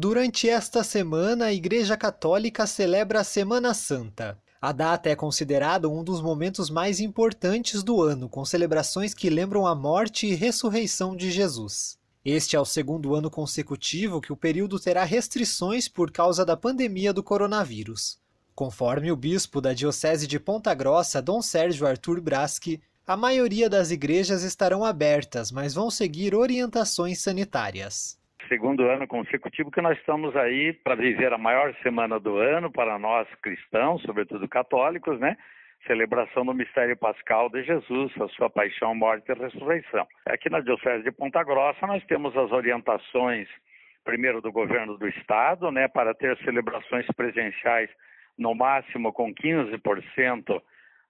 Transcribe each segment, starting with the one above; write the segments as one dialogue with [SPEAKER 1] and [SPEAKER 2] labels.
[SPEAKER 1] Durante esta semana, a Igreja Católica celebra a Semana Santa. A data é considerada um dos momentos mais importantes do ano, com celebrações que lembram a morte e ressurreição de Jesus. Este é o segundo ano consecutivo que o período terá restrições por causa da pandemia do coronavírus. Conforme o bispo da Diocese de Ponta Grossa, Dom Sérgio Arthur Braschi, a maioria das igrejas estarão abertas, mas vão seguir orientações sanitárias.
[SPEAKER 2] Segundo ano consecutivo que nós estamos aí para viver a maior semana do ano para nós cristãos, sobretudo católicos, né? Celebração do mistério pascal de Jesus, a sua paixão, morte e ressurreição. Aqui na Diocese de Ponta Grossa nós temos as orientações, primeiro do governo do estado, né, para ter celebrações presenciais no máximo com 15%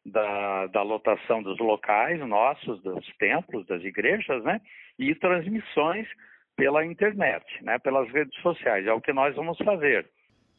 [SPEAKER 2] da, da lotação dos locais nossos, dos templos, das igrejas, né? E transmissões pela internet, né? Pelas redes sociais. É o que nós vamos fazer.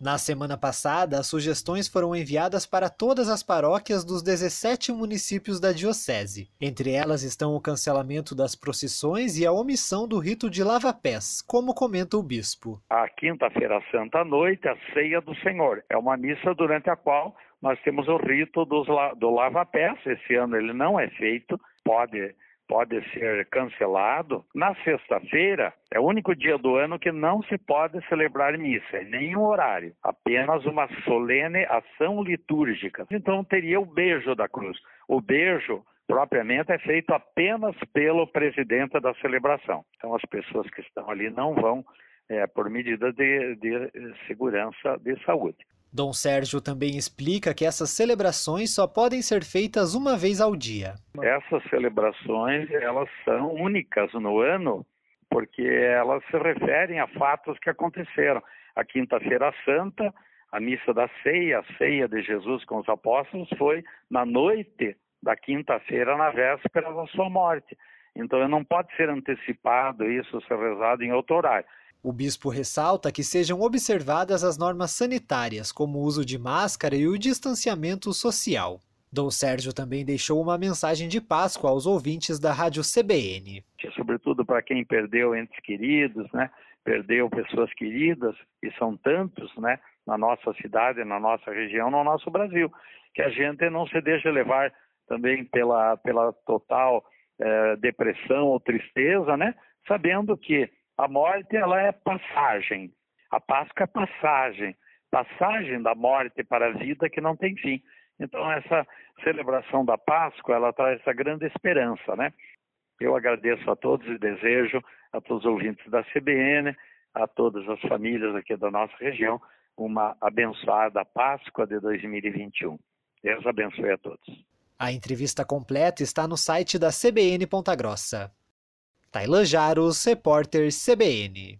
[SPEAKER 1] Na semana passada, as sugestões foram enviadas para todas as paróquias dos 17 municípios da Diocese. Entre elas estão o cancelamento das procissões e a omissão do rito de lava-pés, como comenta o bispo.
[SPEAKER 2] A quinta-feira santa à noite, a ceia do Senhor. É uma missa durante a qual nós temos o rito dos, do lava-pés. Esse ano ele não é feito, pode pode ser cancelado. Na sexta-feira é o único dia do ano que não se pode celebrar missa, em nenhum horário, apenas uma solene ação litúrgica. Então teria o beijo da cruz. O beijo propriamente é feito apenas pelo presidente da celebração. Então as pessoas que estão ali não vão é, por medida de, de segurança de saúde.
[SPEAKER 1] Dom Sérgio também explica que essas celebrações só podem ser feitas uma vez ao dia.
[SPEAKER 2] Essas celebrações, elas são únicas no ano, porque elas se referem a fatos que aconteceram. A Quinta-feira Santa, a missa da ceia, a ceia de Jesus com os apóstolos, foi na noite da quinta-feira, na véspera da sua morte. Então não pode ser antecipado isso, ser rezado em outro horário.
[SPEAKER 1] O bispo ressalta que sejam observadas as normas sanitárias, como o uso de máscara e o distanciamento social. Dom Sérgio também deixou uma mensagem de Páscoa aos ouvintes da Rádio CBN.
[SPEAKER 2] Sobretudo para quem perdeu entes queridos, né? Perdeu pessoas queridas, e são tantos, né? Na nossa cidade, na nossa região, no nosso Brasil, que a gente não se deixa levar também pela, pela total eh, depressão ou tristeza, né? Sabendo que a morte ela é passagem. A Páscoa é passagem, passagem da morte para a vida que não tem fim. Então essa celebração da Páscoa ela traz essa grande esperança, né? Eu agradeço a todos e desejo a todos os ouvintes da CBN, a todas as famílias aqui da nossa região, uma abençoada Páscoa de 2021. Deus abençoe a todos.
[SPEAKER 1] A entrevista completa está no site da CBN Ponta Grossa. Tailan Jaros, repórter CBN.